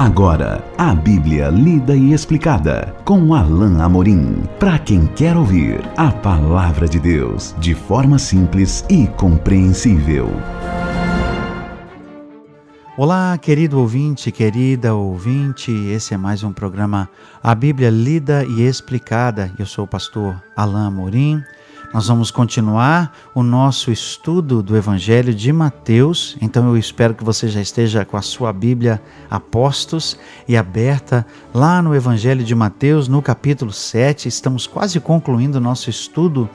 Agora, a Bíblia lida e explicada com Alain Amorim. Para quem quer ouvir a palavra de Deus de forma simples e compreensível. Olá, querido ouvinte, querida ouvinte. Esse é mais um programa A Bíblia lida e explicada. Eu sou o pastor Alain Amorim. Nós vamos continuar o nosso estudo do Evangelho de Mateus. Então eu espero que você já esteja com a sua Bíblia a postos e aberta lá no Evangelho de Mateus, no capítulo 7. Estamos quase concluindo o nosso estudo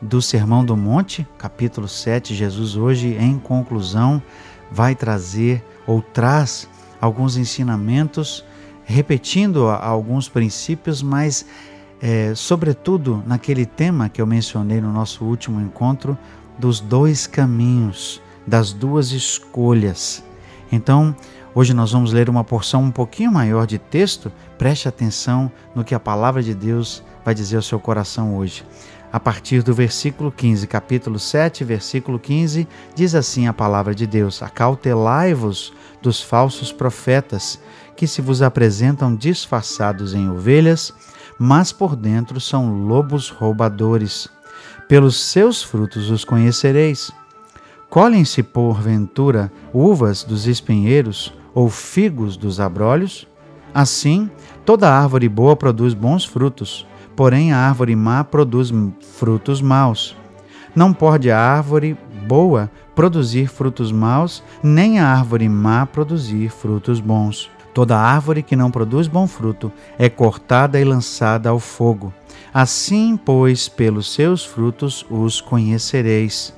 do Sermão do Monte, capítulo 7. Jesus hoje, em conclusão, vai trazer ou traz alguns ensinamentos, repetindo alguns princípios, mas é, sobretudo naquele tema que eu mencionei no nosso último encontro, dos dois caminhos, das duas escolhas. Então, hoje nós vamos ler uma porção um pouquinho maior de texto, preste atenção no que a palavra de Deus vai dizer ao seu coração hoje. A partir do versículo 15, capítulo 7, versículo 15, diz assim a palavra de Deus: Acautelai-vos dos falsos profetas, que se vos apresentam disfarçados em ovelhas, mas por dentro são lobos roubadores. Pelos seus frutos os conhecereis. Colhem-se, porventura, uvas dos espinheiros ou figos dos abrolhos? Assim, toda árvore boa produz bons frutos, porém a árvore má produz frutos maus. Não pode a árvore boa produzir frutos maus, nem a árvore má produzir frutos bons. Toda árvore que não produz bom fruto é cortada e lançada ao fogo. Assim, pois, pelos seus frutos os conhecereis.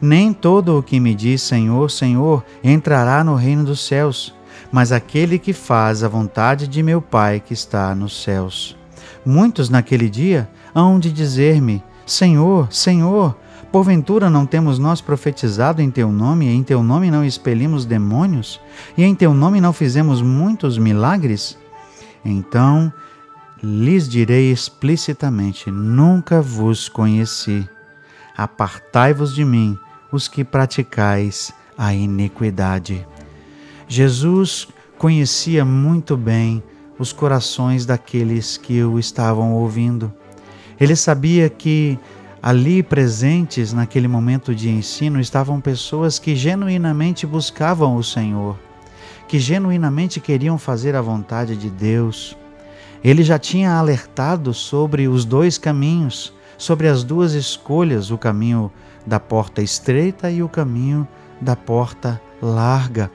Nem todo o que me diz Senhor, Senhor entrará no reino dos céus, mas aquele que faz a vontade de meu Pai que está nos céus. Muitos naquele dia hão de dizer-me: Senhor, Senhor, Porventura não temos nós profetizado em teu nome, e em teu nome não expelimos demônios, e em teu nome não fizemos muitos milagres? Então lhes direi explicitamente: Nunca vos conheci. Apartai-vos de mim, os que praticais a iniquidade. Jesus conhecia muito bem os corações daqueles que o estavam ouvindo. Ele sabia que Ali presentes naquele momento de ensino estavam pessoas que genuinamente buscavam o Senhor, que genuinamente queriam fazer a vontade de Deus. Ele já tinha alertado sobre os dois caminhos, sobre as duas escolhas, o caminho da porta estreita e o caminho da porta larga.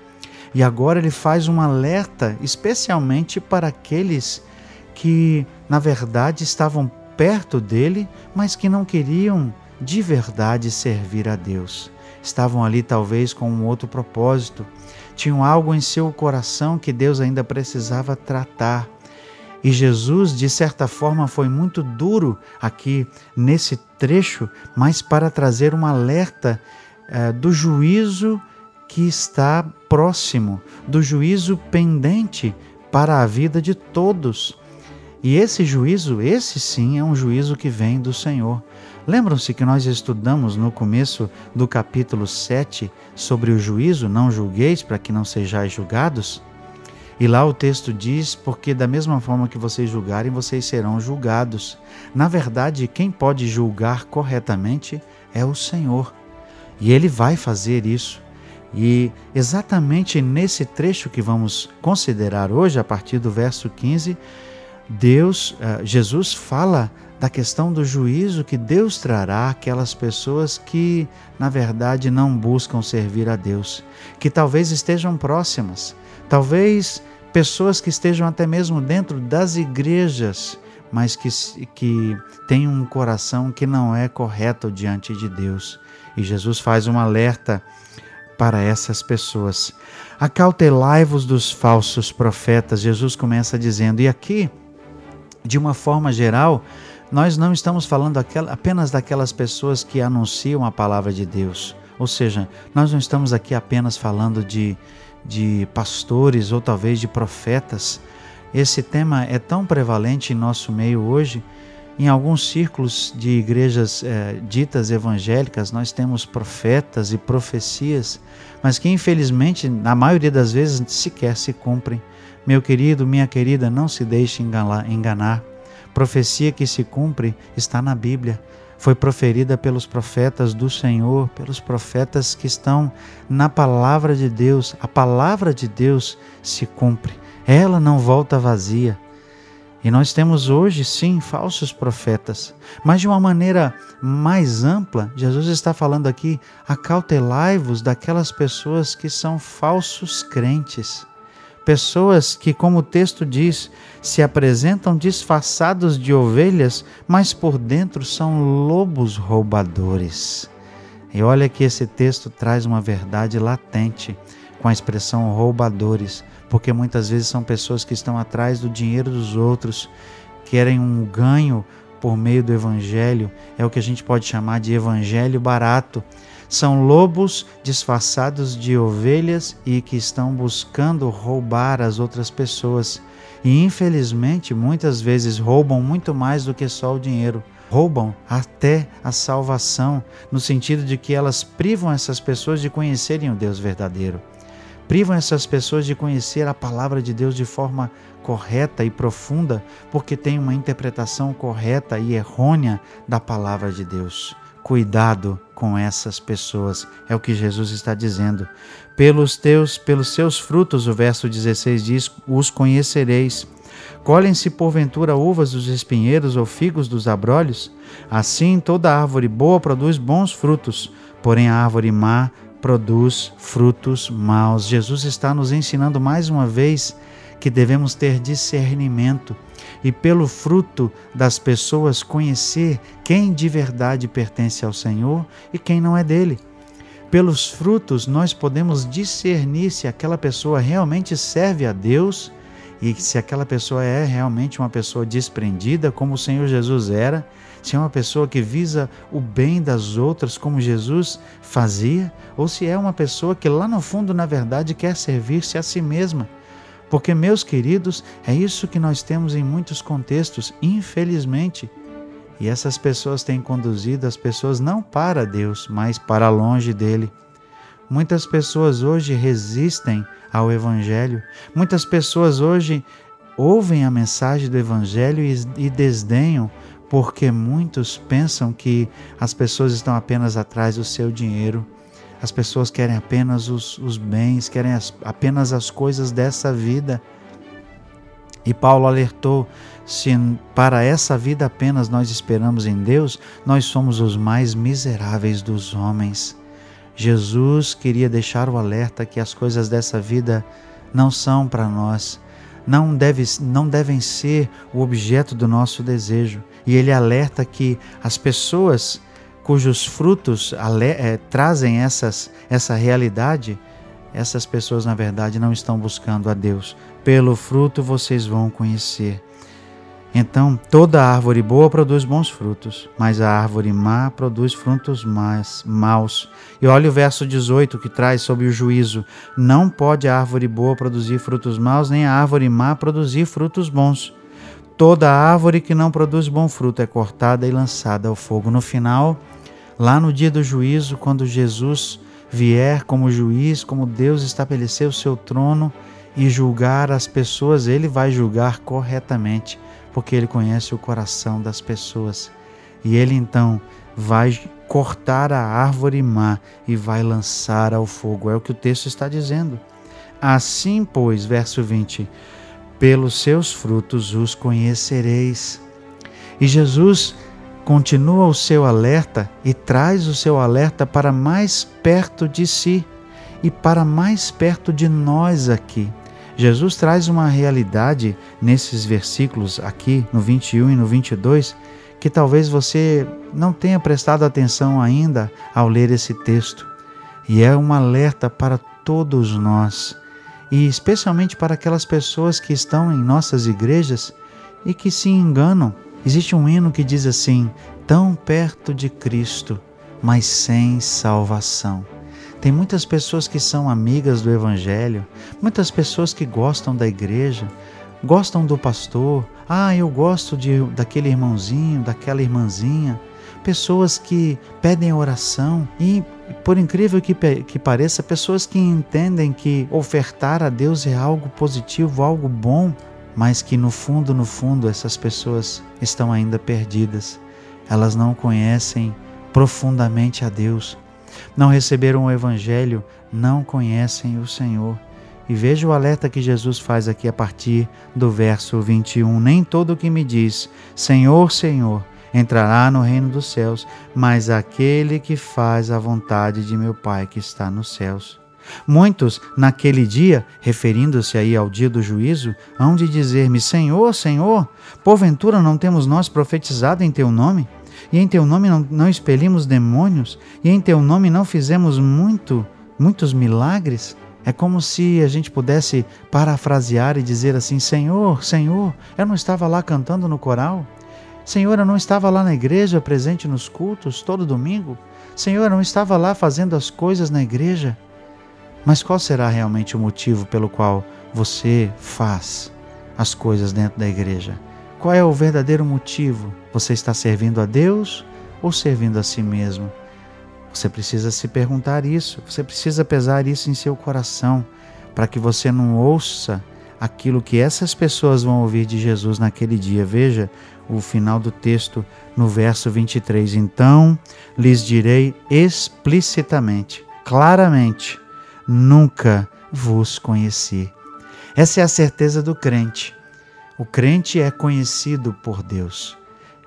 E agora ele faz um alerta especialmente para aqueles que, na verdade, estavam perto dele, mas que não queriam de verdade servir a Deus. Estavam ali talvez com um outro propósito, tinham algo em seu coração que Deus ainda precisava tratar. E Jesus, de certa forma, foi muito duro aqui nesse trecho, mas para trazer um alerta eh, do juízo que está próximo, do juízo pendente para a vida de todos. E esse juízo, esse sim, é um juízo que vem do Senhor. Lembram-se que nós estudamos no começo do capítulo 7 sobre o juízo, não julgueis para que não sejais julgados? E lá o texto diz: porque da mesma forma que vocês julgarem, vocês serão julgados. Na verdade, quem pode julgar corretamente é o Senhor. E ele vai fazer isso. E exatamente nesse trecho que vamos considerar hoje, a partir do verso 15, Deus, eh, Jesus fala da questão do juízo que Deus trará aquelas pessoas que, na verdade, não buscam servir a Deus, que talvez estejam próximas, talvez pessoas que estejam até mesmo dentro das igrejas, mas que, que têm um coração que não é correto diante de Deus. E Jesus faz um alerta para essas pessoas. Acautelai-vos dos falsos profetas. Jesus começa dizendo, e aqui de uma forma geral, nós não estamos falando apenas daquelas pessoas que anunciam a palavra de Deus. Ou seja, nós não estamos aqui apenas falando de, de pastores ou talvez de profetas. Esse tema é tão prevalente em nosso meio hoje. Em alguns círculos de igrejas eh, ditas evangélicas, nós temos profetas e profecias, mas que infelizmente, na maioria das vezes, sequer se cumprem Meu querido, minha querida, não se deixe enganar. Profecia que se cumpre está na Bíblia. Foi proferida pelos profetas do Senhor, pelos profetas que estão na palavra de Deus. A palavra de Deus se cumpre. Ela não volta vazia. E nós temos hoje, sim, falsos profetas, mas de uma maneira mais ampla, Jesus está falando aqui: acautelai-vos daquelas pessoas que são falsos crentes. Pessoas que, como o texto diz, se apresentam disfarçados de ovelhas, mas por dentro são lobos roubadores. E olha que esse texto traz uma verdade latente com a expressão roubadores porque muitas vezes são pessoas que estão atrás do dinheiro dos outros, querem um ganho por meio do evangelho, é o que a gente pode chamar de evangelho barato. São lobos disfarçados de ovelhas e que estão buscando roubar as outras pessoas. E infelizmente, muitas vezes roubam muito mais do que só o dinheiro. Roubam até a salvação, no sentido de que elas privam essas pessoas de conhecerem o Deus verdadeiro privam essas pessoas de conhecer a palavra de Deus de forma correta e profunda, porque tem uma interpretação correta e errônea da palavra de Deus. Cuidado com essas pessoas, é o que Jesus está dizendo. Pelos teus, pelos seus frutos, o verso 16 diz: os conhecereis. Colhem-se porventura uvas dos espinheiros ou figos dos abrolhos? Assim toda árvore boa produz bons frutos, porém a árvore má produz frutos maus. Jesus está nos ensinando mais uma vez que devemos ter discernimento e, pelo fruto das pessoas, conhecer quem de verdade pertence ao Senhor e quem não é dele. Pelos frutos, nós podemos discernir se aquela pessoa realmente serve a Deus e se aquela pessoa é realmente uma pessoa desprendida, como o Senhor Jesus era, se é uma pessoa que visa o bem das outras, como Jesus fazia, ou se é uma pessoa que lá no fundo, na verdade, quer servir-se a si mesma. Porque, meus queridos, é isso que nós temos em muitos contextos, infelizmente. E essas pessoas têm conduzido as pessoas não para Deus, mas para longe dele. Muitas pessoas hoje resistem ao Evangelho, muitas pessoas hoje ouvem a mensagem do Evangelho e, desdenham porque muitos pensam que as pessoas estão apenas atrás do seu dinheiro, as pessoas querem apenas os, os bens, querem as, apenas as coisas dessa vida. E Paulo alertou: se para essa vida apenas nós esperamos em Deus, nós somos os mais miseráveis dos homens. Jesus queria deixar o alerta que as coisas dessa vida não são para nós, não, deve, não devem ser o objeto do nosso desejo. E ele alerta que as pessoas cujos frutos é, trazem essas, essa realidade, essas pessoas na verdade não estão buscando a Deus. Pelo fruto vocês vão conhecer. Então, toda árvore boa produz bons frutos, mas a árvore má produz frutos mais, maus. E olha o verso 18 que traz sobre o juízo: Não pode a árvore boa produzir frutos maus, nem a árvore má produzir frutos bons. Toda árvore que não produz bom fruto é cortada e lançada ao fogo. No final, lá no dia do juízo, quando Jesus vier como juiz, como Deus estabeleceu o seu trono e julgar as pessoas, ele vai julgar corretamente porque ele conhece o coração das pessoas. E ele então vai cortar a árvore má e vai lançar ao fogo. É o que o texto está dizendo. Assim, pois, verso 20: pelos seus frutos os conhecereis. E Jesus continua o seu alerta e traz o seu alerta para mais perto de si e para mais perto de nós aqui. Jesus traz uma realidade nesses versículos aqui, no 21 e no 22, que talvez você não tenha prestado atenção ainda ao ler esse texto. E é um alerta para todos nós, e especialmente para aquelas pessoas que estão em nossas igrejas e que se enganam. Existe um hino que diz assim: tão perto de Cristo, mas sem salvação. Tem muitas pessoas que são amigas do Evangelho, muitas pessoas que gostam da igreja, gostam do pastor. Ah, eu gosto de, daquele irmãozinho, daquela irmãzinha, pessoas que pedem oração e, por incrível que, que pareça, pessoas que entendem que ofertar a Deus é algo positivo, algo bom, mas que no fundo, no fundo, essas pessoas estão ainda perdidas. Elas não conhecem profundamente a Deus, não receberam o Evangelho, não conhecem o Senhor. E veja o alerta que Jesus faz aqui a partir do verso 21. Nem todo o que me diz, Senhor, Senhor, entrará no reino dos céus, mas aquele que faz a vontade de meu Pai que está nos céus. Muitos, naquele dia, referindo-se aí ao dia do juízo, hão de dizer-me: Senhor, Senhor, porventura não temos nós profetizado em teu nome? E em teu nome não, não expelimos demônios? E em teu nome não fizemos muito, muitos milagres? É como se a gente pudesse parafrasear e dizer assim: Senhor, Senhor, eu não estava lá cantando no coral? Senhor, eu não estava lá na igreja presente nos cultos todo domingo? Senhor, eu não estava lá fazendo as coisas na igreja? Mas qual será realmente o motivo pelo qual você faz as coisas dentro da igreja? Qual é o verdadeiro motivo? Você está servindo a Deus ou servindo a si mesmo? Você precisa se perguntar isso, você precisa pesar isso em seu coração, para que você não ouça aquilo que essas pessoas vão ouvir de Jesus naquele dia. Veja o final do texto no verso 23. Então lhes direi explicitamente, claramente: nunca vos conheci. Essa é a certeza do crente. O crente é conhecido por Deus.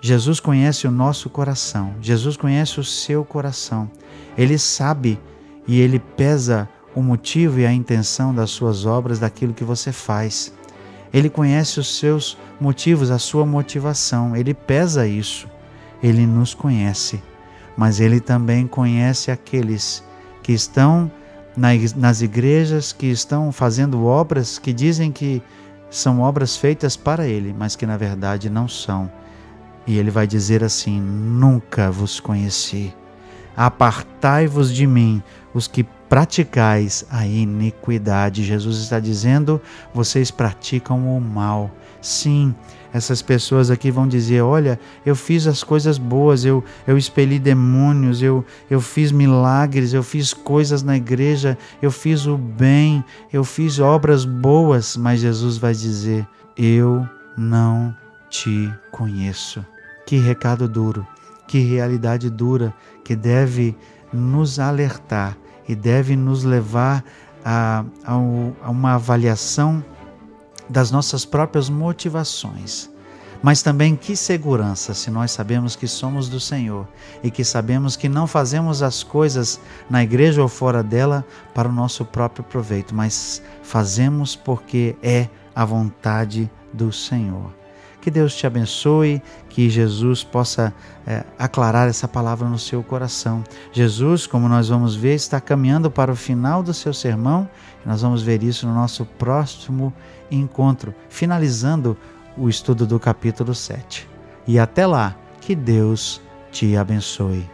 Jesus conhece o nosso coração, Jesus conhece o seu coração. Ele sabe e ele pesa o motivo e a intenção das suas obras, daquilo que você faz. Ele conhece os seus motivos, a sua motivação, ele pesa isso. Ele nos conhece, mas ele também conhece aqueles que estão nas igrejas, que estão fazendo obras que dizem que são obras feitas para ele, mas que na verdade não são e ele vai dizer assim: Nunca vos conheci. Apartai-vos de mim, os que praticais a iniquidade. Jesus está dizendo: vocês praticam o mal. Sim, essas pessoas aqui vão dizer: olha, eu fiz as coisas boas, eu, eu expeli demônios, eu, eu fiz milagres, eu fiz coisas na igreja, eu fiz o bem, eu fiz obras boas. Mas Jesus vai dizer: eu não te conheço. Que recado duro, que realidade dura que deve nos alertar e deve nos levar a, a, uma avaliação das nossas próprias motivações. Mas também que segurança se nós sabemos que somos do Senhor e que sabemos que não fazemos as coisas na igreja ou fora dela para o nosso próprio proveito, mas fazemos porque é a vontade do Senhor. Que Deus te abençoe, que Jesus possa é, aclarar essa palavra no seu coração. Jesus, como nós vamos ver, está caminhando para o final do seu sermão nós vamos ver isso no nosso próximo encontro, finalizando o estudo do capítulo 7. E até lá, que Deus te abençoe.